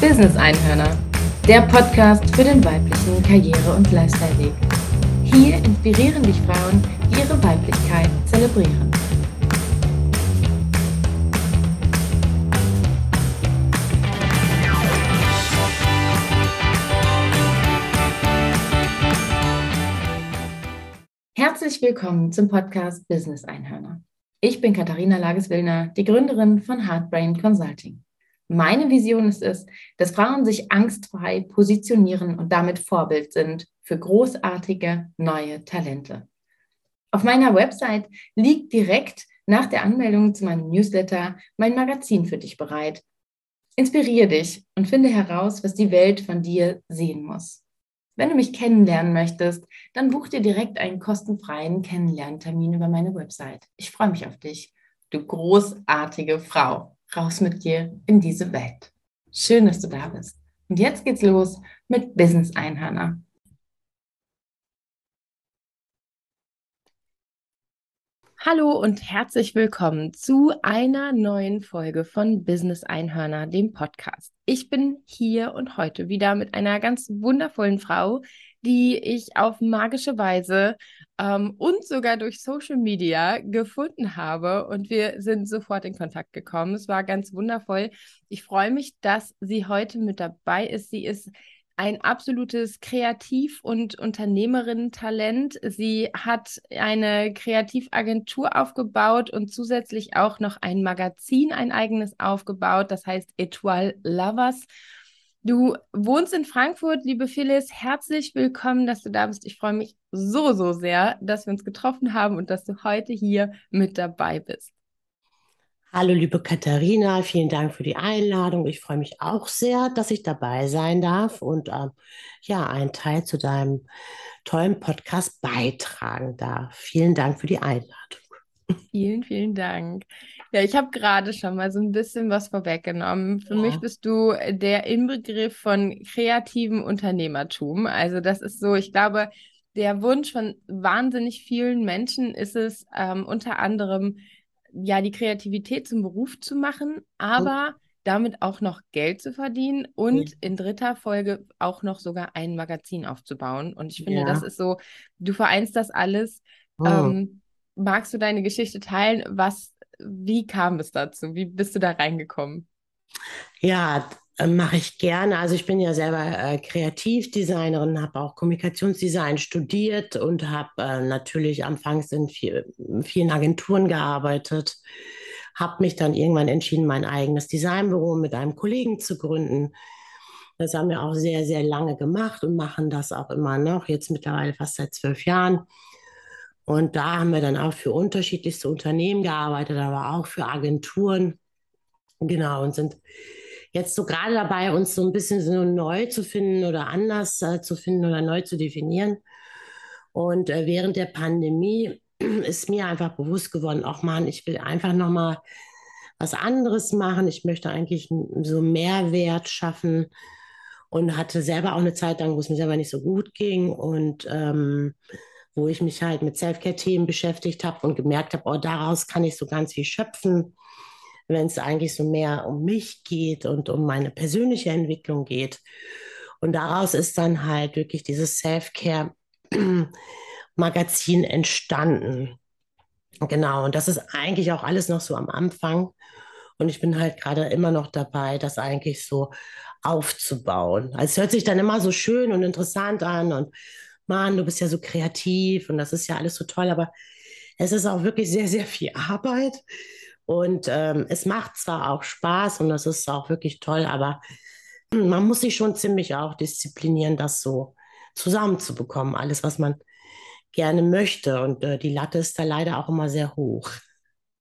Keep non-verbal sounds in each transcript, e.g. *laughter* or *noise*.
Business Einhörner, der Podcast für den weiblichen Karriere- und Lifestyle-Weg. Hier inspirieren dich Frauen, die ihre Weiblichkeit zelebrieren. Herzlich willkommen zum Podcast Business Einhörner. Ich bin Katharina Lages-Willner, die Gründerin von Heartbrain Consulting. Meine Vision ist es, dass Frauen sich angstfrei positionieren und damit Vorbild sind für großartige neue Talente. Auf meiner Website liegt direkt nach der Anmeldung zu meinem Newsletter mein Magazin für dich bereit. Inspiriere dich und finde heraus, was die Welt von dir sehen muss. Wenn du mich kennenlernen möchtest, dann buch dir direkt einen kostenfreien Kennenlerntermin über meine Website. Ich freue mich auf dich, du großartige Frau raus mit dir in diese Welt. Schön, dass du da bist. Und jetzt geht's los mit Business Einhörner. Hallo und herzlich willkommen zu einer neuen Folge von Business Einhörner, dem Podcast. Ich bin hier und heute wieder mit einer ganz wundervollen Frau, die ich auf magische Weise ähm, und sogar durch Social Media gefunden habe. Und wir sind sofort in Kontakt gekommen. Es war ganz wundervoll. Ich freue mich, dass sie heute mit dabei ist. Sie ist ein absolutes Kreativ- und Unternehmerinnen-Talent. Sie hat eine Kreativagentur aufgebaut und zusätzlich auch noch ein Magazin, ein eigenes aufgebaut, das heißt Etoile Lovers. Du wohnst in Frankfurt, liebe Phyllis. Herzlich willkommen, dass du da bist. Ich freue mich so, so sehr, dass wir uns getroffen haben und dass du heute hier mit dabei bist. Hallo, liebe Katharina, vielen Dank für die Einladung. Ich freue mich auch sehr, dass ich dabei sein darf und äh, ja, einen Teil zu deinem tollen Podcast beitragen darf. Vielen Dank für die Einladung. Vielen, vielen Dank. Ja, ich habe gerade schon mal so ein bisschen was vorweggenommen. Für ja. mich bist du der Inbegriff von kreativem Unternehmertum. Also das ist so, ich glaube, der Wunsch von wahnsinnig vielen Menschen ist es, ähm, unter anderem ja die Kreativität zum Beruf zu machen, aber oh. damit auch noch Geld zu verdienen und ja. in dritter Folge auch noch sogar ein Magazin aufzubauen. Und ich finde, ja. das ist so, du vereinst das alles. Oh. Ähm, magst du deine Geschichte teilen? Was, wie kam es dazu? Wie bist du da reingekommen? Ja, äh, mache ich gerne. Also ich bin ja selber äh, Kreativdesignerin, habe auch Kommunikationsdesign studiert und habe äh, natürlich anfangs in viel, vielen Agenturen gearbeitet. Habe mich dann irgendwann entschieden, mein eigenes Designbüro mit einem Kollegen zu gründen. Das haben wir auch sehr, sehr lange gemacht und machen das auch immer noch, jetzt mittlerweile fast seit zwölf Jahren. Und da haben wir dann auch für unterschiedlichste Unternehmen gearbeitet, aber auch für Agenturen. Genau, und sind jetzt so gerade dabei, uns so ein bisschen so neu zu finden oder anders äh, zu finden oder neu zu definieren. Und äh, während der Pandemie *clears throat* ist mir einfach bewusst geworden, ach man, ich will einfach nochmal was anderes machen. Ich möchte eigentlich so Mehrwert schaffen und hatte selber auch eine Zeit lang, wo es mir selber nicht so gut ging und ähm, wo ich mich halt mit Self-Care-Themen beschäftigt habe und gemerkt habe, oh, daraus kann ich so ganz viel schöpfen, wenn es eigentlich so mehr um mich geht und um meine persönliche Entwicklung geht. Und daraus ist dann halt wirklich dieses Self-Care-Magazin entstanden. Genau, und das ist eigentlich auch alles noch so am Anfang. Und ich bin halt gerade immer noch dabei, das eigentlich so aufzubauen. Also es hört sich dann immer so schön und interessant an und Mann, du bist ja so kreativ und das ist ja alles so toll, aber es ist auch wirklich sehr, sehr viel Arbeit. Und ähm, es macht zwar auch Spaß und das ist auch wirklich toll, aber man muss sich schon ziemlich auch disziplinieren, das so zusammenzubekommen, alles, was man gerne möchte. Und äh, die Latte ist da leider auch immer sehr hoch.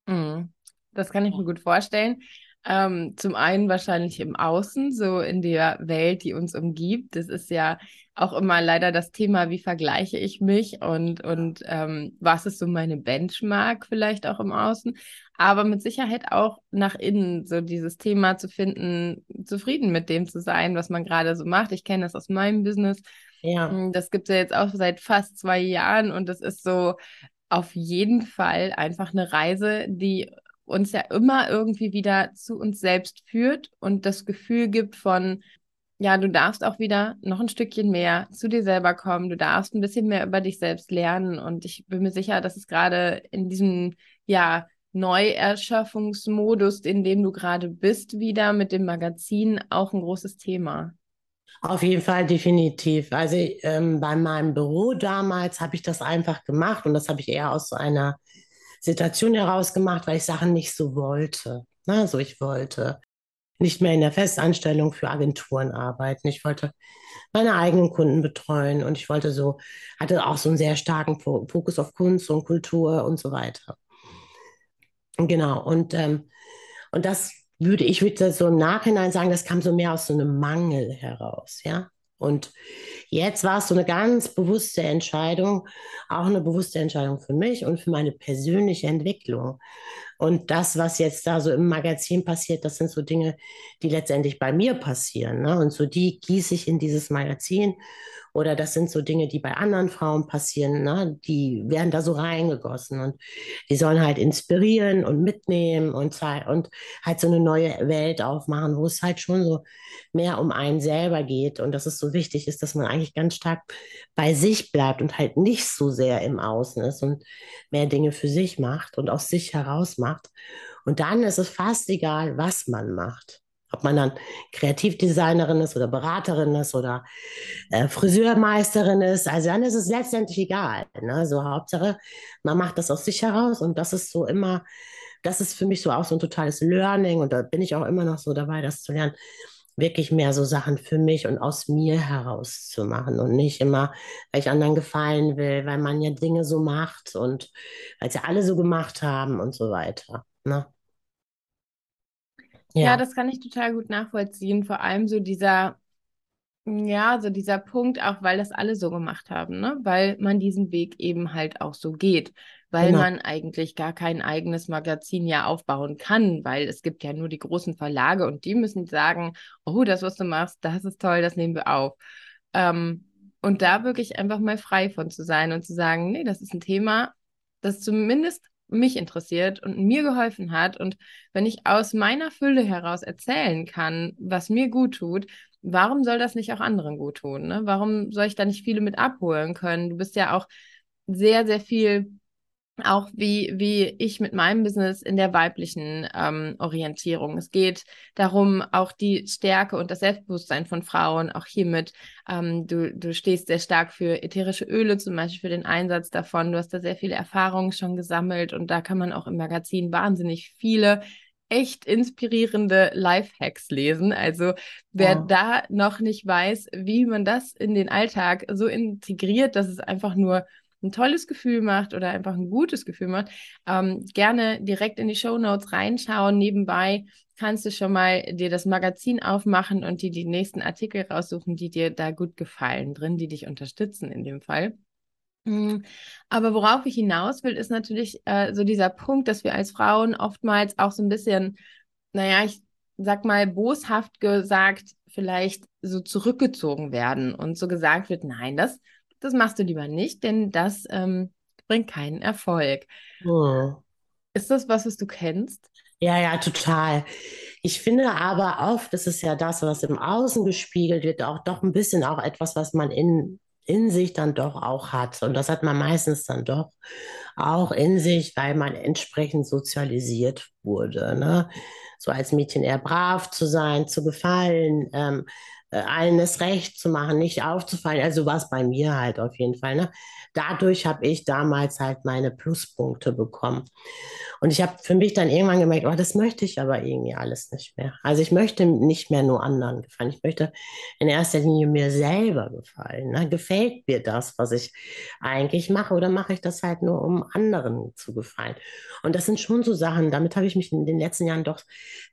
Mm, das kann ich mir gut vorstellen. Ähm, zum einen wahrscheinlich im Außen, so in der Welt, die uns umgibt. Das ist ja auch immer leider das Thema, wie vergleiche ich mich und, und ähm, was ist so meine Benchmark vielleicht auch im Außen. Aber mit Sicherheit auch nach innen, so dieses Thema zu finden, zufrieden mit dem zu sein, was man gerade so macht. Ich kenne das aus meinem Business. Ja. Hm, das gibt es ja jetzt auch seit fast zwei Jahren und das ist so auf jeden Fall einfach eine Reise, die uns ja immer irgendwie wieder zu uns selbst führt und das Gefühl gibt von, ja, du darfst auch wieder noch ein Stückchen mehr zu dir selber kommen. Du darfst ein bisschen mehr über dich selbst lernen. Und ich bin mir sicher, dass es gerade in diesem, ja, Neuerschaffungsmodus, in dem du gerade bist, wieder mit dem Magazin auch ein großes Thema. Auf jeden Fall, definitiv. Also ähm, bei meinem Büro damals habe ich das einfach gemacht und das habe ich eher aus so einer Situation heraus gemacht, weil ich Sachen nicht so wollte. Also ich wollte nicht mehr in der Festanstellung für Agenturen arbeiten. Ich wollte meine eigenen Kunden betreuen und ich wollte so, hatte auch so einen sehr starken Fokus auf Kunst und Kultur und so weiter. Genau, und, ähm, und das würde ich würde so im Nachhinein sagen, das kam so mehr aus so einem Mangel heraus, ja. Und jetzt war es so eine ganz bewusste Entscheidung, auch eine bewusste Entscheidung für mich und für meine persönliche Entwicklung. Und das, was jetzt da so im Magazin passiert, das sind so Dinge, die letztendlich bei mir passieren. Ne? Und so die gieße ich in dieses Magazin oder das sind so Dinge, die bei anderen Frauen passieren, ne? die werden da so reingegossen und die sollen halt inspirieren und mitnehmen und, und halt so eine neue Welt aufmachen, wo es halt schon so mehr um einen selber geht und dass es so wichtig ist, dass man eigentlich ganz stark bei sich bleibt und halt nicht so sehr im Außen ist und mehr Dinge für sich macht und aus sich heraus macht. Und dann ist es fast egal, was man macht. Ob man dann Kreativdesignerin ist oder Beraterin ist oder äh, Friseurmeisterin ist, also dann ist es letztendlich egal. Ne? So Hauptsache, man macht das aus sich heraus und das ist so immer, das ist für mich so auch so ein totales Learning und da bin ich auch immer noch so dabei, das zu lernen, wirklich mehr so Sachen für mich und aus mir heraus zu machen und nicht immer, weil ich anderen gefallen will, weil man ja Dinge so macht und weil sie alle so gemacht haben und so weiter. Ne? Ja. ja, das kann ich total gut nachvollziehen. Vor allem so dieser, ja, so dieser Punkt, auch weil das alle so gemacht haben, ne? Weil man diesen Weg eben halt auch so geht. Weil genau. man eigentlich gar kein eigenes Magazin ja aufbauen kann, weil es gibt ja nur die großen Verlage und die müssen sagen, oh, das, was du machst, das ist toll, das nehmen wir auf. Ähm, und da wirklich einfach mal frei von zu sein und zu sagen, nee, das ist ein Thema, das zumindest mich interessiert und mir geholfen hat. Und wenn ich aus meiner Fülle heraus erzählen kann, was mir gut tut, warum soll das nicht auch anderen gut tun? Ne? Warum soll ich da nicht viele mit abholen können? Du bist ja auch sehr, sehr viel auch wie, wie ich mit meinem Business in der weiblichen ähm, Orientierung. Es geht darum, auch die Stärke und das Selbstbewusstsein von Frauen, auch hiermit. Ähm, du, du stehst sehr stark für ätherische Öle, zum Beispiel für den Einsatz davon. Du hast da sehr viele Erfahrungen schon gesammelt und da kann man auch im Magazin wahnsinnig viele echt inspirierende Lifehacks lesen. Also wer ja. da noch nicht weiß, wie man das in den Alltag so integriert, dass es einfach nur ein tolles Gefühl macht oder einfach ein gutes Gefühl macht, ähm, gerne direkt in die Show Notes reinschauen. Nebenbei kannst du schon mal dir das Magazin aufmachen und dir die nächsten Artikel raussuchen, die dir da gut gefallen, drin, die dich unterstützen in dem Fall. Mm, aber worauf ich hinaus will, ist natürlich äh, so dieser Punkt, dass wir als Frauen oftmals auch so ein bisschen, naja, ich sag mal, boshaft gesagt, vielleicht so zurückgezogen werden und so gesagt wird, nein, das das machst du lieber nicht, denn das ähm, bringt keinen Erfolg. Oh. Ist das was, was du kennst? Ja, ja, total. Ich finde aber oft, das ist ja das, was im Außen gespiegelt wird, auch doch ein bisschen auch etwas, was man in, in sich dann doch auch hat. Und das hat man meistens dann doch auch in sich, weil man entsprechend sozialisiert wurde. Ne? So als Mädchen eher brav zu sein, zu gefallen, ähm, äh, allen das Recht zu machen, nicht aufzufallen. Also war es bei mir halt auf jeden Fall. Ne? Dadurch habe ich damals halt meine Pluspunkte bekommen. Und ich habe für mich dann irgendwann gemerkt, oh, das möchte ich aber irgendwie alles nicht mehr. Also ich möchte nicht mehr nur anderen gefallen. Ich möchte in erster Linie mir selber gefallen. Ne? Gefällt mir das, was ich eigentlich mache, oder mache ich das halt nur, um anderen zu gefallen? Und das sind schon so Sachen, damit habe ich mich in den letzten Jahren doch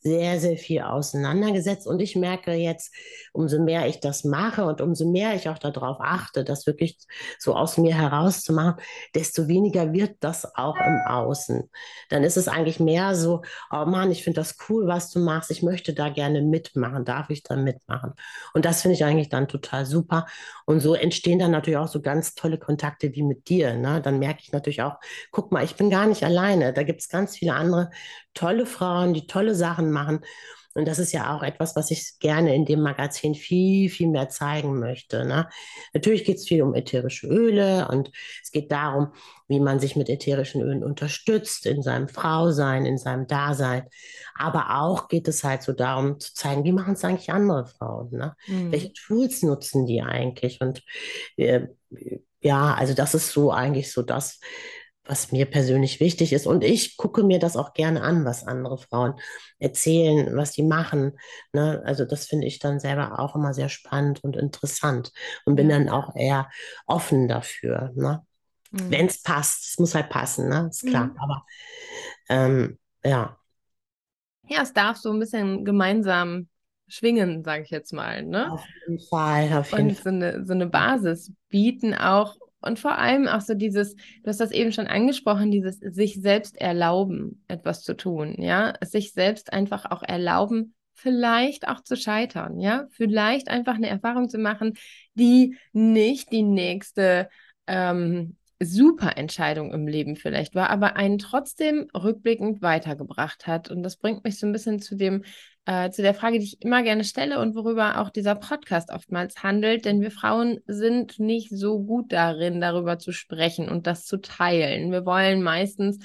sehr, sehr viel auseinandergesetzt. Und ich merke jetzt, um umso mehr ich das mache und umso mehr ich auch darauf achte, das wirklich so aus mir herauszumachen, desto weniger wird das auch im Außen. Dann ist es eigentlich mehr so, oh Mann, ich finde das cool, was du machst, ich möchte da gerne mitmachen, darf ich da mitmachen? Und das finde ich eigentlich dann total super. Und so entstehen dann natürlich auch so ganz tolle Kontakte wie mit dir. Ne? Dann merke ich natürlich auch, guck mal, ich bin gar nicht alleine. Da gibt es ganz viele andere tolle Frauen, die tolle Sachen machen. Und das ist ja auch etwas, was ich gerne in dem Magazin viel, viel mehr zeigen möchte. Ne? Natürlich geht es viel um ätherische Öle und es geht darum, wie man sich mit ätherischen Ölen unterstützt in seinem Frausein, in seinem Dasein. Aber auch geht es halt so darum zu zeigen, wie machen es eigentlich andere Frauen? Ne? Mhm. Welche Tools nutzen die eigentlich? Und äh, ja, also das ist so eigentlich so das, was mir persönlich wichtig ist. Und ich gucke mir das auch gerne an, was andere Frauen erzählen, was sie machen. Ne? Also das finde ich dann selber auch immer sehr spannend und interessant und bin dann auch eher offen dafür. Ne? Mhm. Wenn es passt, es muss halt passen, ne? ist klar. Mhm. Aber ähm, ja. Ja, es darf so ein bisschen gemeinsam schwingen, sage ich jetzt mal. Ne? Auf jeden Fall. Auf jeden und so eine, so eine Basis bieten auch und vor allem auch so dieses, du hast das eben schon angesprochen, dieses sich selbst erlauben, etwas zu tun, ja, sich selbst einfach auch erlauben, vielleicht auch zu scheitern, ja, vielleicht einfach eine Erfahrung zu machen, die nicht die nächste ähm, super Entscheidung im Leben vielleicht war, aber einen trotzdem rückblickend weitergebracht hat. Und das bringt mich so ein bisschen zu dem, äh, zu der Frage, die ich immer gerne stelle und worüber auch dieser Podcast oftmals handelt, denn wir Frauen sind nicht so gut darin, darüber zu sprechen und das zu teilen. Wir wollen meistens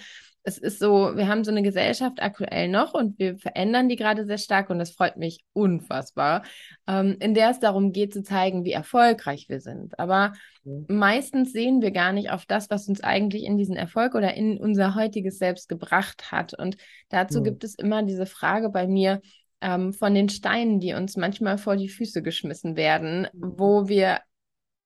es ist so, wir haben so eine Gesellschaft aktuell noch und wir verändern die gerade sehr stark und das freut mich unfassbar, ähm, in der es darum geht zu zeigen, wie erfolgreich wir sind. Aber mhm. meistens sehen wir gar nicht auf das, was uns eigentlich in diesen Erfolg oder in unser heutiges Selbst gebracht hat. Und dazu mhm. gibt es immer diese Frage bei mir, ähm, von den Steinen, die uns manchmal vor die Füße geschmissen werden, mhm. wo wir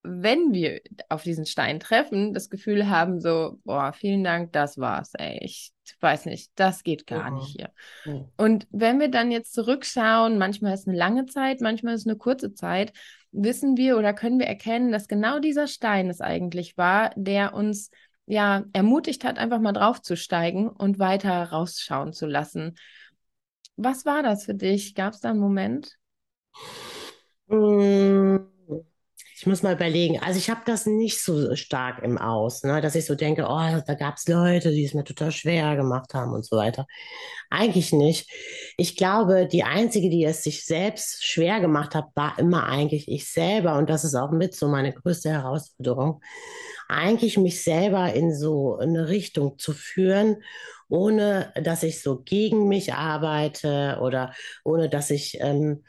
wenn wir auf diesen Stein treffen, das Gefühl haben, so, boah, vielen Dank, das war's, ey. Ich weiß nicht, das geht gar mhm. nicht hier. Mhm. Und wenn wir dann jetzt zurückschauen, manchmal ist es eine lange Zeit, manchmal ist es eine kurze Zeit, wissen wir oder können wir erkennen, dass genau dieser Stein es eigentlich war, der uns ja ermutigt hat, einfach mal draufzusteigen und weiter rausschauen zu lassen. Was war das für dich? Gab es da einen Moment? Mhm ich muss mal überlegen. Also ich habe das nicht so stark im Aus, ne? dass ich so denke, oh, da gab es Leute, die es mir total schwer gemacht haben und so weiter. Eigentlich nicht. Ich glaube, die einzige, die es sich selbst schwer gemacht hat, war immer eigentlich ich selber. Und das ist auch mit so meine größte Herausforderung. Eigentlich mich selber in so eine Richtung zu führen, ohne dass ich so gegen mich arbeite oder ohne dass ich ähm,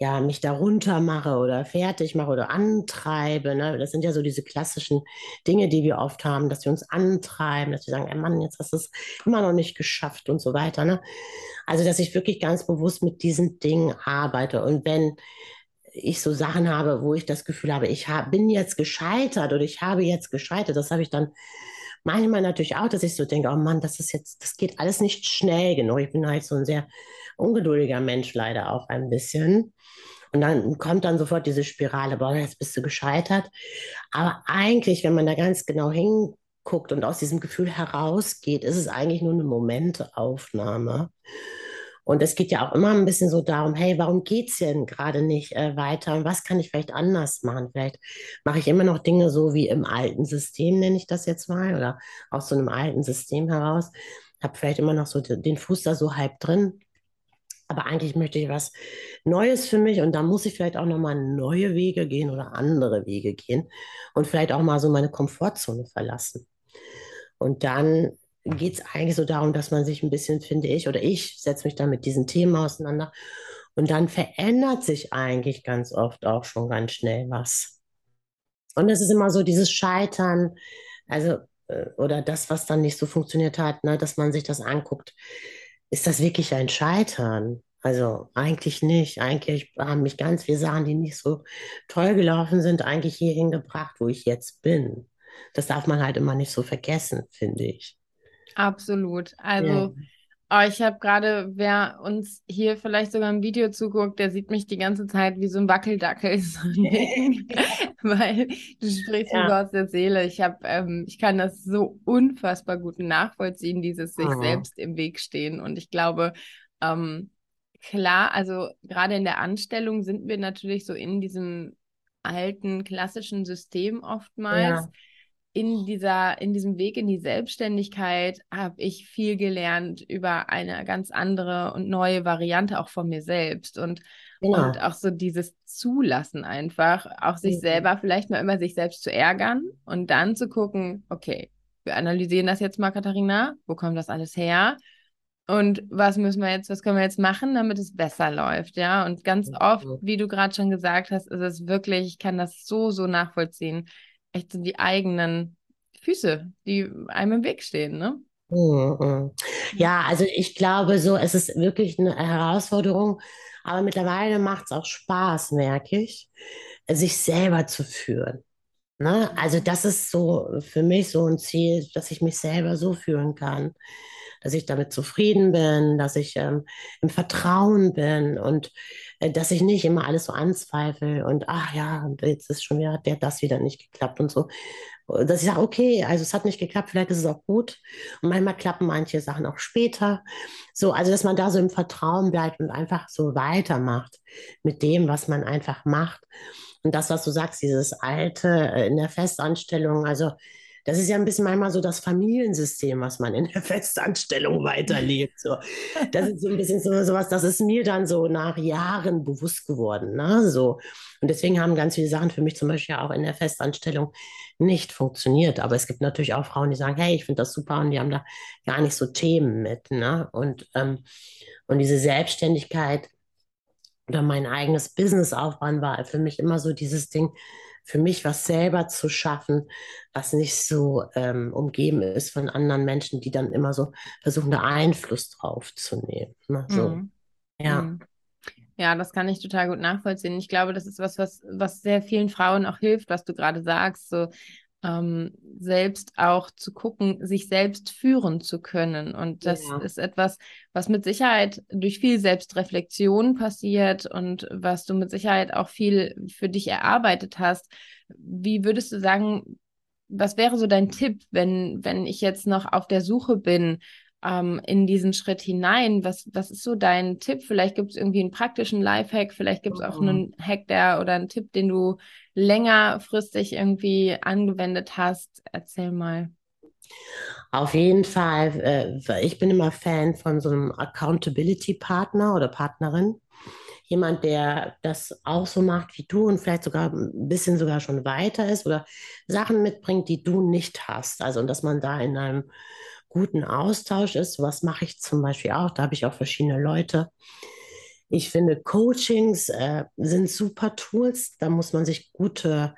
ja, mich darunter mache oder fertig mache oder antreibe. Ne? Das sind ja so diese klassischen Dinge, die wir oft haben, dass wir uns antreiben, dass wir sagen, ey Mann, jetzt hast du es immer noch nicht geschafft und so weiter. Ne? Also, dass ich wirklich ganz bewusst mit diesen Dingen arbeite. Und wenn ich so Sachen habe, wo ich das Gefühl habe, ich hab, bin jetzt gescheitert oder ich habe jetzt gescheitert, das habe ich dann manchmal natürlich auch, dass ich so denke, oh Mann, das ist jetzt, das geht alles nicht schnell genug. Ich bin halt so ein sehr ungeduldiger Mensch leider auch ein bisschen. Und dann kommt dann sofort diese Spirale, boah, jetzt bist du gescheitert. Aber eigentlich, wenn man da ganz genau hinguckt und aus diesem Gefühl herausgeht, ist es eigentlich nur eine Momentaufnahme. Und es geht ja auch immer ein bisschen so darum, hey, warum geht es denn gerade nicht äh, weiter und was kann ich vielleicht anders machen? Vielleicht mache ich immer noch Dinge so wie im alten System, nenne ich das jetzt mal, oder aus so einem alten System heraus. Habe vielleicht immer noch so den Fuß da so halb drin aber eigentlich möchte ich was Neues für mich und da muss ich vielleicht auch nochmal neue Wege gehen oder andere Wege gehen und vielleicht auch mal so meine Komfortzone verlassen. Und dann geht es eigentlich so darum, dass man sich ein bisschen, finde ich, oder ich setze mich dann mit diesen Themen auseinander und dann verändert sich eigentlich ganz oft auch schon ganz schnell was. Und es ist immer so dieses Scheitern, also äh, oder das, was dann nicht so funktioniert hat, ne, dass man sich das anguckt ist das wirklich ein Scheitern? Also eigentlich nicht. Eigentlich haben mich ganz viele Sachen, die nicht so toll gelaufen sind, eigentlich hierhin gebracht, wo ich jetzt bin. Das darf man halt immer nicht so vergessen, finde ich. Absolut. Also ja. Oh, ich habe gerade, wer uns hier vielleicht sogar im Video zuguckt, der sieht mich die ganze Zeit wie so ein Wackeldackel, *laughs* so *laughs* weil du sprichst ja. mir aus der Seele. Ich habe, ähm, ich kann das so unfassbar gut nachvollziehen, dieses sich mhm. selbst im Weg stehen. Und ich glaube, ähm, klar, also gerade in der Anstellung sind wir natürlich so in diesem alten klassischen System oftmals. Ja in dieser, in diesem Weg in die Selbstständigkeit habe ich viel gelernt über eine ganz andere und neue Variante auch von mir selbst und, genau. und auch so dieses Zulassen einfach, auch sich mhm. selber vielleicht mal immer sich selbst zu ärgern und dann zu gucken, okay, wir analysieren das jetzt mal, Katharina, wo kommt das alles her? Und was müssen wir jetzt, was können wir jetzt machen, damit es besser läuft, ja? Und ganz oft, wie du gerade schon gesagt hast, ist es wirklich, ich kann das so, so nachvollziehen echt so die eigenen Füße, die einem im Weg stehen, ne? Mhm. Ja, also ich glaube so, es ist wirklich eine Herausforderung, aber mittlerweile macht es auch Spaß, merke ich, sich selber zu führen. Ne? Also das ist so für mich so ein Ziel, dass ich mich selber so führen kann, dass ich damit zufrieden bin, dass ich ähm, im Vertrauen bin und äh, dass ich nicht immer alles so anzweifle und ach ja, jetzt ist schon wieder, der das wieder nicht geklappt und so. Dass ich sage, okay, also es hat nicht geklappt, vielleicht ist es auch gut. Und manchmal klappen manche Sachen auch später. So, also dass man da so im Vertrauen bleibt und einfach so weitermacht mit dem, was man einfach macht. Und das, was du sagst, dieses alte äh, in der Festanstellung, also das ist ja ein bisschen manchmal so das Familiensystem, was man in der *laughs* Festanstellung weiterlebt. So. Das ist so ein bisschen so sowas, das ist mir dann so nach Jahren bewusst geworden. Ne? So. Und deswegen haben ganz viele Sachen für mich zum Beispiel auch in der Festanstellung nicht funktioniert. Aber es gibt natürlich auch Frauen, die sagen, hey, ich finde das super und die haben da gar nicht so Themen mit. Ne? Und, ähm, und diese Selbstständigkeit oder mein eigenes Business aufbauen war für mich immer so dieses Ding, für mich was selber zu schaffen, was nicht so ähm, umgeben ist von anderen Menschen, die dann immer so versuchen, da Einfluss drauf zu nehmen. Ne? So. Mhm. Ja. Mhm. Ja, das kann ich total gut nachvollziehen. Ich glaube, das ist was, was, was sehr vielen Frauen auch hilft, was du gerade sagst. So, ähm, selbst auch zu gucken, sich selbst führen zu können. Und das ja. ist etwas, was mit Sicherheit durch viel Selbstreflexion passiert und was du mit Sicherheit auch viel für dich erarbeitet hast. Wie würdest du sagen, was wäre so dein Tipp, wenn, wenn ich jetzt noch auf der Suche bin ähm, in diesen Schritt hinein? Was, was ist so dein Tipp? Vielleicht gibt es irgendwie einen praktischen Lifehack, vielleicht gibt es auch mhm. einen Hack, der oder einen Tipp, den du längerfristig irgendwie angewendet hast. Erzähl mal. Auf jeden Fall, äh, ich bin immer Fan von so einem Accountability-Partner oder Partnerin. Jemand, der das auch so macht wie du und vielleicht sogar ein bisschen sogar schon weiter ist oder Sachen mitbringt, die du nicht hast. Also, und dass man da in einem guten Austausch ist. Was mache ich zum Beispiel auch? Da habe ich auch verschiedene Leute. Ich finde, Coachings äh, sind super Tools. Da muss man sich gute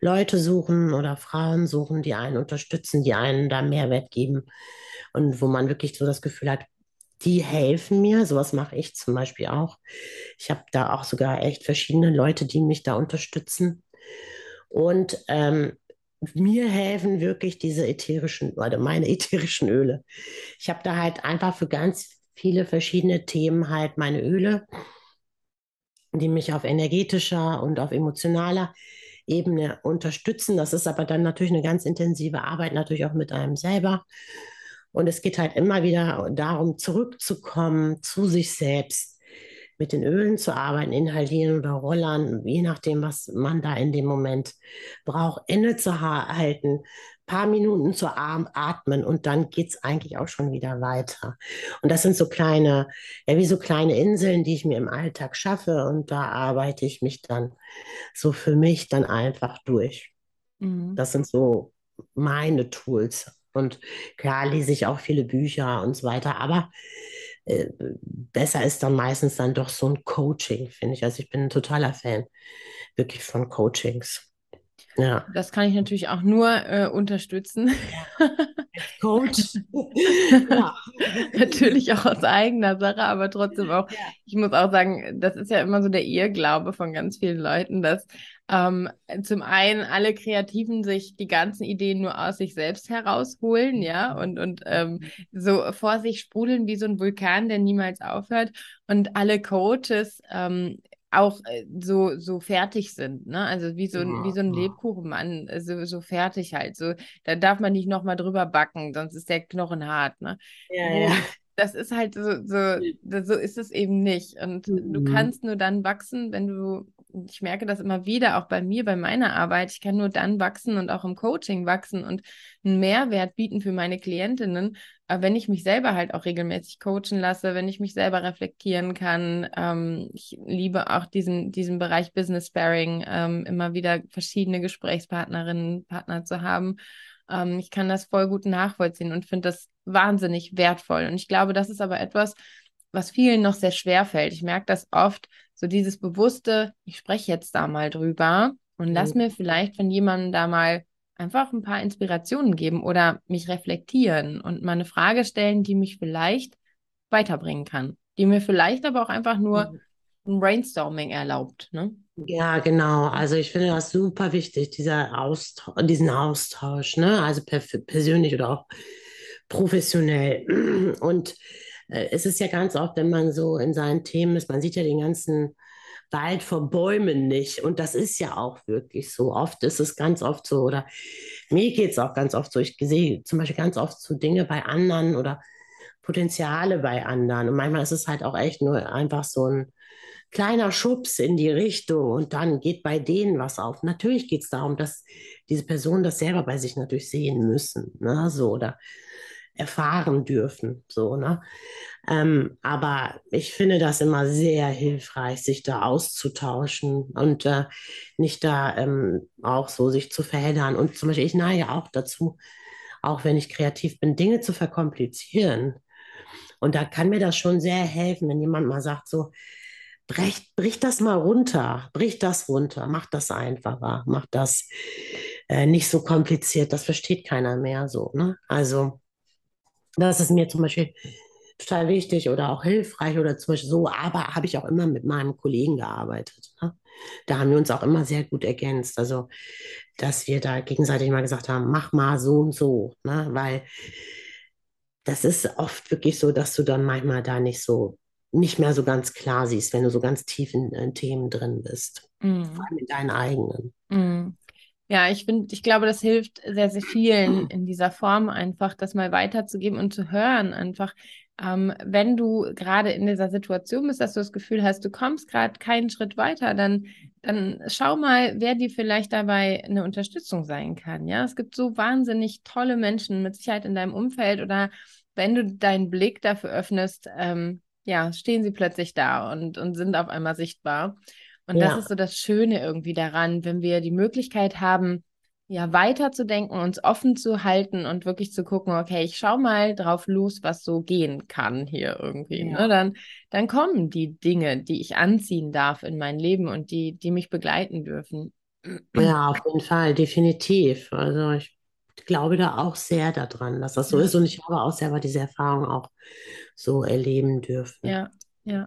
Leute suchen oder Frauen suchen, die einen unterstützen, die einen da Mehrwert geben und wo man wirklich so das Gefühl hat, die helfen mir. Sowas mache ich zum Beispiel auch. Ich habe da auch sogar echt verschiedene Leute, die mich da unterstützen. Und ähm, mir helfen wirklich diese ätherischen, oder meine *laughs* ätherischen Öle. Ich habe da halt einfach für ganz viele verschiedene Themen halt meine Öle, die mich auf energetischer und auf emotionaler Ebene unterstützen. Das ist aber dann natürlich eine ganz intensive Arbeit, natürlich auch mit einem selber. Und es geht halt immer wieder darum, zurückzukommen zu sich selbst, mit den Ölen zu arbeiten, inhalieren oder rollern, je nachdem, was man da in dem Moment braucht, inne zu halten, paar Minuten zu atmen und dann geht es eigentlich auch schon wieder weiter. Und das sind so kleine, ja, wie so kleine Inseln, die ich mir im Alltag schaffe und da arbeite ich mich dann so für mich dann einfach durch. Mhm. Das sind so meine Tools. Und klar lese ich auch viele Bücher und so weiter, aber äh, besser ist dann meistens dann doch so ein Coaching, finde ich. Also ich bin ein totaler Fan wirklich von Coachings. Ja. Das kann ich natürlich auch nur äh, unterstützen. *laughs* Coach. ja. *laughs* natürlich auch aus eigener Sache, aber trotzdem auch, ich muss auch sagen, das ist ja immer so der Irrglaube von ganz vielen Leuten, dass ähm, zum einen alle Kreativen sich die ganzen Ideen nur aus sich selbst herausholen, ja, und, und ähm, so vor sich sprudeln wie so ein Vulkan, der niemals aufhört. Und alle Coaches ähm, auch äh, so, so fertig sind, ne? Also wie so, ein, wie so ein Lebkuchenmann, so, so fertig halt. So, da darf man nicht nochmal drüber backen, sonst ist der Knochen hart, ne? Ja, Wo, ja. Das ist halt so, so, so ist es eben nicht. Und mhm. du kannst nur dann wachsen, wenn du ich merke das immer wieder, auch bei mir, bei meiner Arbeit. Ich kann nur dann wachsen und auch im Coaching wachsen und einen Mehrwert bieten für meine Klientinnen, äh, wenn ich mich selber halt auch regelmäßig coachen lasse, wenn ich mich selber reflektieren kann. Ähm, ich liebe auch diesen, diesen Bereich Business Sparing, ähm, immer wieder verschiedene Gesprächspartnerinnen, Partner zu haben. Ähm, ich kann das voll gut nachvollziehen und finde das wahnsinnig wertvoll. Und ich glaube, das ist aber etwas, was vielen noch sehr schwer fällt. Ich merke das oft, so dieses bewusste, ich spreche jetzt da mal drüber und mhm. lass mir vielleicht von jemandem da mal einfach ein paar Inspirationen geben oder mich reflektieren und mal eine Frage stellen, die mich vielleicht weiterbringen kann, die mir vielleicht aber auch einfach nur mhm. ein Brainstorming erlaubt. Ne? Ja, genau. Also ich finde das super wichtig, dieser Austausch, diesen Austausch, ne? Also persönlich oder auch professionell. Und es ist ja ganz oft, wenn man so in seinen Themen ist, man sieht ja den ganzen Wald vor Bäumen nicht. Und das ist ja auch wirklich so. Oft ist es ganz oft so, oder mir geht es auch ganz oft so. Ich sehe zum Beispiel ganz oft so Dinge bei anderen oder Potenziale bei anderen. Und manchmal ist es halt auch echt nur einfach so ein kleiner Schubs in die Richtung und dann geht bei denen was auf. Natürlich geht es darum, dass diese Personen das selber bei sich natürlich sehen müssen. Ne? So, oder erfahren dürfen. So, ne? Ähm, aber ich finde das immer sehr hilfreich, sich da auszutauschen und äh, nicht da ähm, auch so sich zu verheddern. Und zum Beispiel, ich neige auch dazu, auch wenn ich kreativ bin, Dinge zu verkomplizieren. Und da kann mir das schon sehr helfen, wenn jemand mal sagt, so, brech, brich das mal runter, brich das runter, mach das einfacher, mach das äh, nicht so kompliziert, das versteht keiner mehr so. Ne? Also das ist mir zum Beispiel total wichtig oder auch hilfreich oder zum Beispiel so, aber habe ich auch immer mit meinem Kollegen gearbeitet. Ne? Da haben wir uns auch immer sehr gut ergänzt. Also, dass wir da gegenseitig mal gesagt haben, mach mal so und so, ne? weil das ist oft wirklich so, dass du dann manchmal da nicht so, nicht mehr so ganz klar siehst, wenn du so ganz tief in, in Themen drin bist. Mm. Vor allem in deinen eigenen. Mm. Ja, ich finde, ich glaube, das hilft sehr, sehr vielen *clears throat* in dieser Form einfach, das mal weiterzugeben und zu hören. Einfach, ähm, wenn du gerade in dieser Situation bist, dass du das Gefühl hast, du kommst gerade keinen Schritt weiter, dann, dann schau mal, wer dir vielleicht dabei eine Unterstützung sein kann. Ja, es gibt so wahnsinnig tolle Menschen mit Sicherheit in deinem Umfeld oder wenn du deinen Blick dafür öffnest, ähm, ja, stehen sie plötzlich da und, und sind auf einmal sichtbar. Und ja. das ist so das Schöne irgendwie daran, wenn wir die Möglichkeit haben, ja, weiterzudenken, uns offen zu halten und wirklich zu gucken, okay, ich schau mal drauf los, was so gehen kann hier irgendwie. Ja. Ne? Dann, dann kommen die Dinge, die ich anziehen darf in mein Leben und die, die mich begleiten dürfen. Ja, auf jeden Fall, definitiv. Also ich glaube da auch sehr daran, dass das so ist und ich habe auch selber diese Erfahrung auch so erleben dürfen. Ja, ja,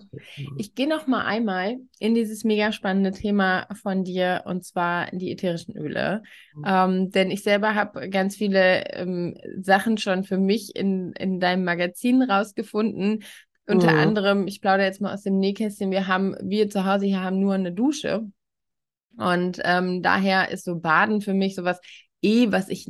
ich gehe noch mal einmal in dieses mega spannende Thema von dir und zwar die ätherischen Öle, mhm. ähm, denn ich selber habe ganz viele ähm, Sachen schon für mich in, in deinem Magazin rausgefunden. Unter mhm. anderem, ich plaudere jetzt mal aus dem Nähkästchen, wir haben, wir zu Hause hier haben nur eine Dusche und ähm, daher ist so Baden für mich sowas eh, was ich,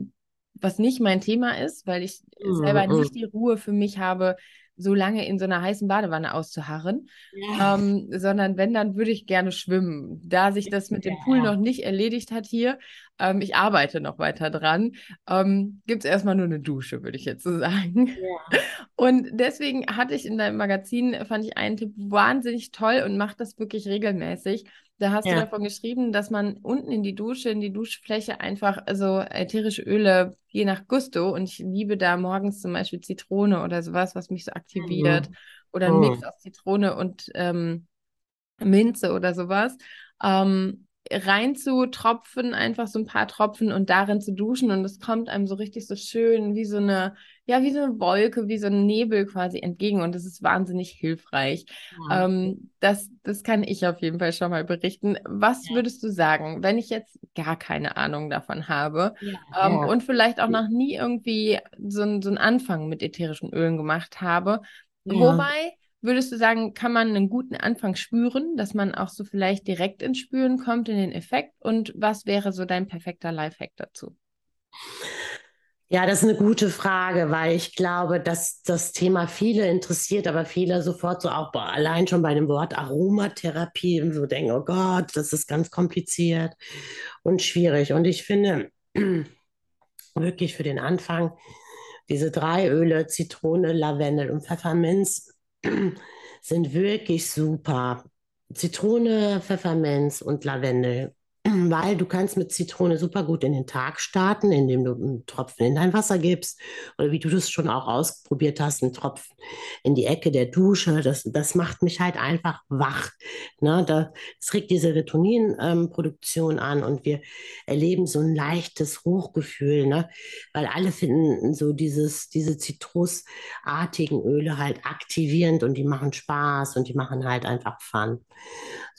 was nicht mein Thema ist, weil ich mhm. selber nicht die Ruhe für mich habe, so lange in so einer heißen Badewanne auszuharren, ja. ähm, sondern wenn, dann würde ich gerne schwimmen. Da sich das mit dem Pool noch nicht erledigt hat hier, ähm, ich arbeite noch weiter dran, ähm, gibt es erstmal nur eine Dusche, würde ich jetzt so *laughs* sagen. Ja. Und deswegen hatte ich in deinem Magazin, fand ich einen Tipp wahnsinnig toll und mache das wirklich regelmäßig. Da hast ja. du davon geschrieben, dass man unten in die Dusche, in die Duschfläche einfach so ätherische Öle, je nach Gusto, und ich liebe da morgens zum Beispiel Zitrone oder sowas, was mich so aktiviert, mhm. oder ein Mix oh. aus Zitrone und ähm, Minze oder sowas, ähm, rein zu tropfen, einfach so ein paar Tropfen und darin zu duschen und es kommt einem so richtig so schön wie so eine ja, wie so eine Wolke, wie so ein Nebel quasi entgegen und das ist wahnsinnig hilfreich. Ja. Ähm, das, das kann ich auf jeden Fall schon mal berichten. Was Ja. würdest du sagen, wenn ich jetzt gar keine Ahnung davon habe Ja. ähm, Ja. und vielleicht auch noch nie irgendwie so, ein- so einen Anfang mit ätherischen Ölen gemacht habe? Ja. Wobei würdest du sagen, kann man einen guten Anfang spüren, dass man auch so vielleicht direkt ins Spüren kommt, in den Effekt? Und was wäre so dein perfekter Lifehack dazu? Ja, das ist eine gute Frage, weil ich glaube, dass das Thema viele interessiert, aber viele sofort so auch allein schon bei dem Wort Aromatherapie so denken, oh Gott, das ist ganz kompliziert und schwierig. Und ich finde *clears throat* wirklich für den Anfang diese drei Öle, Zitrone, Lavendel und Pfefferminz, sind wirklich super. Zitrone, Pfefferminz und Lavendel *clears throat* weil du kannst mit Zitrone super gut in den Tag starten, indem du einen Tropfen in dein Wasser gibst oder wie du das schon auch ausprobiert hast, einen Tropfen in die Ecke der Dusche. Das, das macht mich halt einfach wach. Ne? Da, das regt die Serotoninproduktion an und wir erleben so ein leichtes Hochgefühl, ne? weil alle finden so dieses, diese zitrusartigen Öle halt aktivierend und die machen Spaß und die machen halt einfach Fun.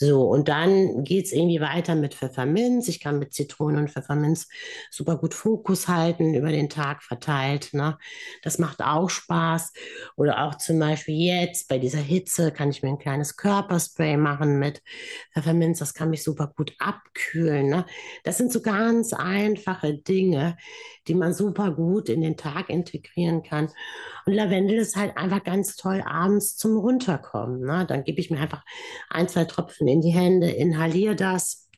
So, und dann geht es irgendwie weiter mit Pfefferminz. Ich kann mit Zitrone und Pfefferminz super gut Fokus halten, über den Tag verteilt. Ne? Das macht auch Spaß. Oder auch zum Beispiel jetzt bei dieser Hitze kann ich mir ein kleines Körperspray machen mit Pfefferminz. Das kann mich super gut abkühlen. Ne? Das sind so ganz einfache Dinge, die man super gut in den Tag integrieren kann. Und Lavendel ist halt einfach ganz toll abends zum Runterkommen. Ne? Dann gebe ich mir einfach ein, zwei Tropfen in die Hände, inhaliere das.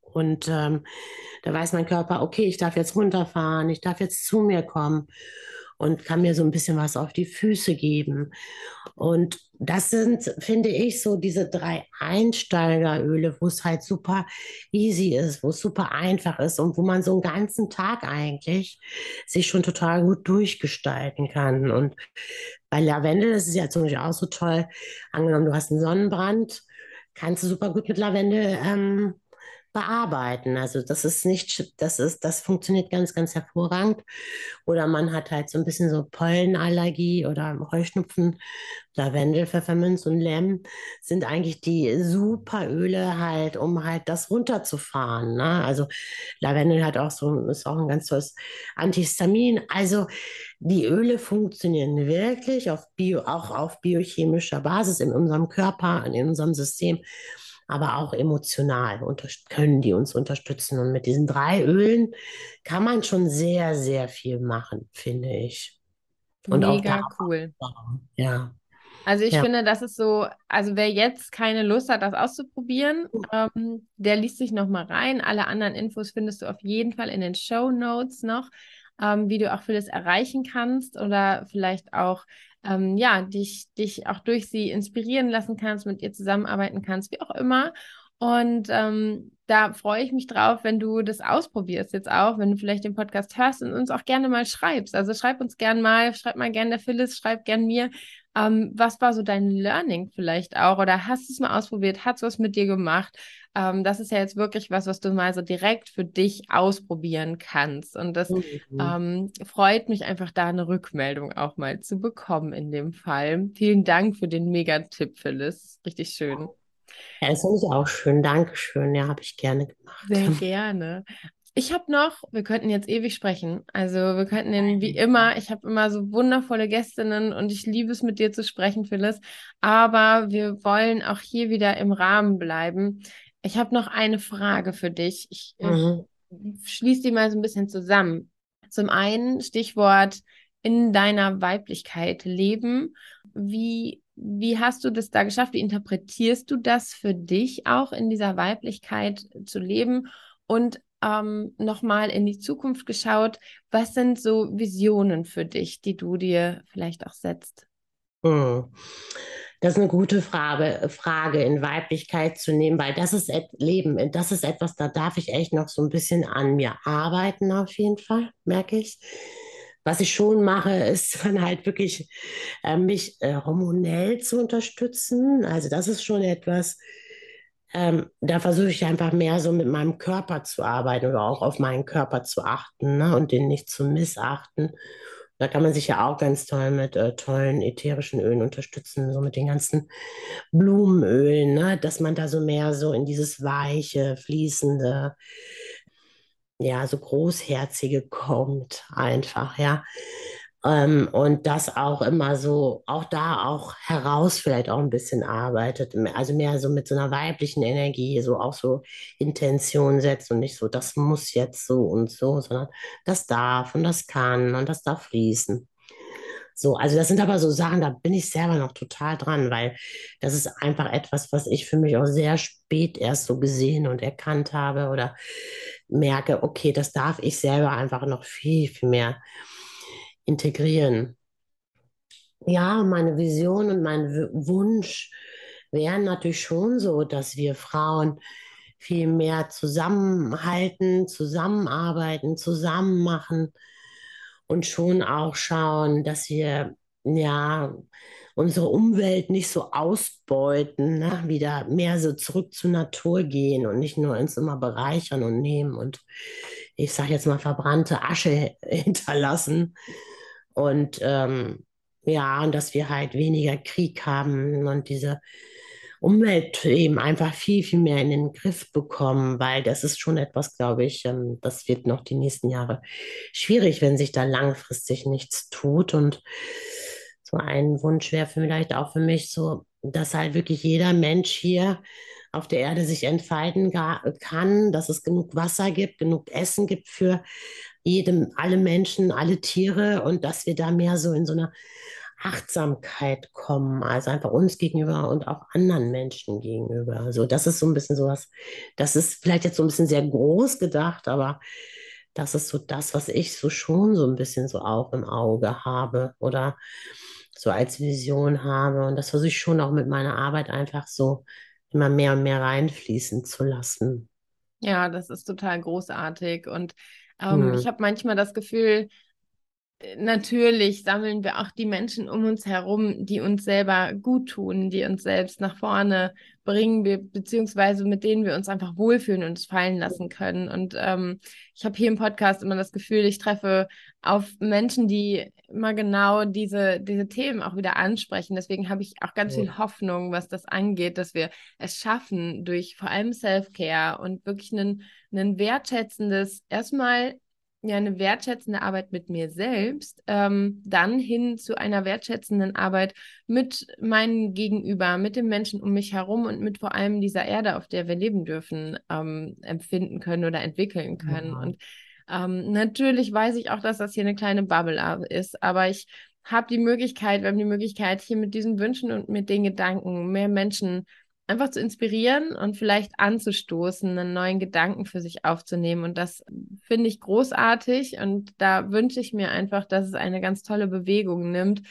Und ähm, da weiß mein Körper, okay, ich darf jetzt runterfahren, ich darf jetzt zu mir kommen und kann mir so ein bisschen was auf die Füße geben. Und das sind, finde ich, so diese drei Einsteigeröle, wo es halt super easy ist, wo es super einfach ist und wo man so einen ganzen Tag eigentlich sich schon total gut durchgestalten kann. Und bei Lavendel ist es ja zum Beispiel auch so toll, angenommen, du hast einen Sonnenbrand, kannst du super gut mit Lavendel ähm, bearbeiten. Also das ist nicht, das ist, das funktioniert ganz, ganz hervorragend. Oder man hat halt so ein bisschen so Pollenallergie oder Heuschnupfen. Lavendel, Pfefferminz und Lemm sind eigentlich die super Öle halt, um halt das runterzufahren. Ne? Also Lavendel hat auch so, ist auch ein ganz tolles Antihistamin. Also die Öle funktionieren wirklich auf Bio, auch auf biochemischer Basis in unserem Körper, in unserem System aber auch emotional können die uns unterstützen. Und mit diesen drei Ölen kann man schon sehr, sehr viel machen, finde ich. Und auch Mega da, cool. ja. Also ich Ja. finde, das ist so, also wer jetzt keine Lust hat, das auszuprobieren, ähm, der liest sich noch mal rein. Alle anderen Infos findest du auf jeden Fall in den Show Notes noch, ähm, wie du auch vieles erreichen kannst oder vielleicht auch ähm, ja dich dich auch durch sie inspirieren lassen kannst, mit ihr zusammenarbeiten kannst, wie auch immer. Und ähm, da freue ich mich drauf, wenn du das ausprobierst jetzt auch, wenn du vielleicht den Podcast hörst und uns auch gerne mal schreibst. Also schreib uns gern mal, schreib mal gerne der Phyllis, schreib gern mir. Ähm, was war so dein Learning vielleicht auch? Oder hast du es mal ausprobiert? Hat es was mit dir gemacht? Ähm, das ist ja jetzt wirklich was, was du mal so direkt für dich ausprobieren kannst. Und das Mhm. ähm, freut mich einfach, da eine Rückmeldung auch mal zu bekommen in dem Fall. Vielen Dank für den Mega-Tipp, Phyllis. Richtig schön. Ja, das finde ich auch schön. Dankeschön. Ja, habe ich gerne gemacht. Sehr *laughs* gerne. Ich habe noch, wir könnten jetzt ewig sprechen. Also wir könnten den, wie immer, ich habe immer so wundervolle Gästinnen und ich liebe es mit dir zu sprechen, Phyllis. Aber wir wollen auch hier wieder im Rahmen bleiben. Ich habe noch eine Frage für dich. Ich, Mhm. schließe die mal so ein bisschen zusammen. Zum einen Stichwort in deiner Weiblichkeit leben. Wie, wie hast du das da geschafft? Wie interpretierst du das für dich auch in dieser Weiblichkeit zu leben? Und ähm, nochmal in die Zukunft geschaut, was sind so Visionen für dich, die du dir vielleicht auch setzt? Hm. Das ist eine gute Frage, Frage in Weiblichkeit zu nehmen, weil das ist Leben, das ist etwas, da darf ich echt noch so ein bisschen an mir arbeiten, auf jeden Fall, merke ich. Was ich schon mache, *laughs* ist dann halt wirklich äh, mich äh, hormonell zu unterstützen. Also das ist schon etwas, ähm, da versuche ich einfach mehr so mit meinem Körper zu arbeiten oder auch auf meinen Körper zu achten ne, und den nicht zu missachten Da kann man sich ja auch ganz toll mit äh, tollen ätherischen Ölen unterstützen, so mit den ganzen Blumenölen, ne? dass man da so mehr so in dieses weiche, fließende, ja, so großherzige kommt einfach, ja. Ähm, und das auch immer so, auch da auch heraus vielleicht auch ein bisschen arbeitet, also mehr so mit so einer weiblichen Energie, so auch so Intention setzt und nicht so, das muss jetzt so und so, sondern das darf und das kann und das darf fließen. So, also das sind aber so Sachen, da bin ich selber noch total dran, weil das ist einfach etwas, was ich für mich auch sehr spät erst so gesehen und erkannt habe oder merke, okay, das darf ich selber einfach noch viel, viel mehr integrieren. Ja, meine Vision und mein Wunsch wären natürlich schon so, dass wir Frauen viel mehr zusammenhalten, zusammenarbeiten, zusammen machen und schon auch schauen, dass wir ja unsere Umwelt nicht so ausbeuten, ne? wieder mehr so zurück zur Natur gehen und nicht nur uns immer bereichern und nehmen und ich sage jetzt mal verbrannte Asche *laughs* hinterlassen. Und ähm, ja, und dass wir halt weniger Krieg haben und diese Umwelt eben einfach viel, viel mehr in den Griff bekommen, weil das ist schon etwas, glaube ich, ähm, das wird noch die nächsten Jahre schwierig, wenn sich da langfristig nichts tut. Und so ein Wunsch wäre vielleicht auch für mich so, dass halt wirklich jeder Mensch hier auf der Erde sich entfalten kann, dass es genug Wasser gibt, genug Essen gibt für jedem, alle Menschen, alle Tiere und dass wir da mehr so in so einer Achtsamkeit kommen, also einfach uns gegenüber und auch anderen Menschen gegenüber. Also das ist so ein bisschen sowas, das ist vielleicht jetzt so ein bisschen sehr groß gedacht, aber das ist so das, was ich so schon so ein bisschen so auch im Auge habe oder so als Vision habe. Und das versuche ich schon auch mit meiner Arbeit einfach so immer mehr und mehr reinfließen zu lassen. Ja, das ist total großartig. Und ähm, hm. ich habe manchmal das Gefühl, natürlich sammeln wir auch die Menschen um uns herum, die uns selber gut tun, die uns selbst nach vorne bringen, be beziehungsweise mit denen wir uns einfach wohlfühlen und uns fallen lassen können. Und ähm, ich habe hier im Podcast immer das Gefühl, ich treffe auf Menschen, die immer genau diese, diese Themen auch wieder ansprechen. Deswegen habe ich auch ganz ja. viel Hoffnung, was das angeht, dass wir es schaffen, durch vor allem Self-Care und wirklich ein wertschätzendes, erstmal ja eine wertschätzende Arbeit mit mir selbst, ähm, dann hin zu einer wertschätzenden Arbeit mit meinem Gegenüber, mit den Menschen um mich herum und mit vor allem dieser Erde, auf der wir leben dürfen, ähm, empfinden können oder entwickeln können. Ja. Und ähm, natürlich weiß ich auch, dass das hier eine kleine Bubble ist, aber ich habe die Möglichkeit, wir haben die Möglichkeit, hier mit diesen Wünschen und mit den Gedanken mehr Menschen einfach zu inspirieren und vielleicht anzustoßen, einen neuen Gedanken für sich aufzunehmen. Und das finde ich großartig. Und da wünsche ich mir einfach, dass es eine ganz tolle Bewegung nimmt,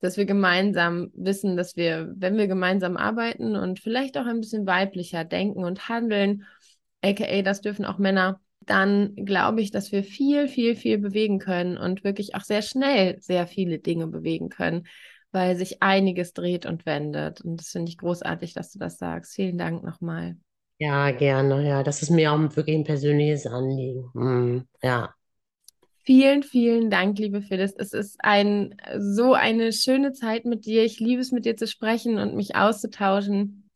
dass wir gemeinsam wissen, dass wir, wenn wir gemeinsam arbeiten und vielleicht auch ein bisschen weiblicher denken und handeln, aka das dürfen auch Männer, dann glaube ich, dass wir viel, viel, viel bewegen können und wirklich auch sehr schnell sehr viele Dinge bewegen können weil sich einiges dreht und wendet. Und das finde ich großartig, dass du das sagst. Vielen Dank nochmal. Ja, gerne. Ja, das ist mir auch wirklich ein persönliches Anliegen. Mhm. Ja. Vielen, vielen Dank, liebe Phyllis. Es ist ein, so eine schöne Zeit mit dir. Ich liebe es, mit dir zu sprechen und mich auszutauschen,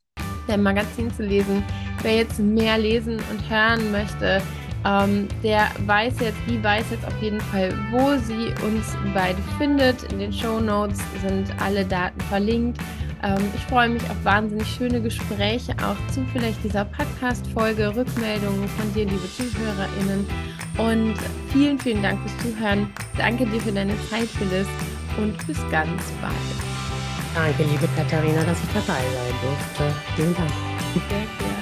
dein Magazin zu lesen. Wer jetzt mehr lesen und hören möchte, ähm, der weiß jetzt, die weiß jetzt auf jeden Fall, wo sie uns beide findet. In den Show Notes sind alle Daten verlinkt. Ähm, ich freue mich auf wahnsinnig schöne Gespräche, auch zu vielleicht dieser Podcast-Folge, Rückmeldungen von dir, liebe ZuhörerInnen. Und vielen, vielen Dank fürs Zuhören. Danke dir für deine Zeit, Phyllis, und bis ganz bald. Danke, liebe Katharina, dass ich dabei sein durfte. Vielen Dank. Sehr gerne.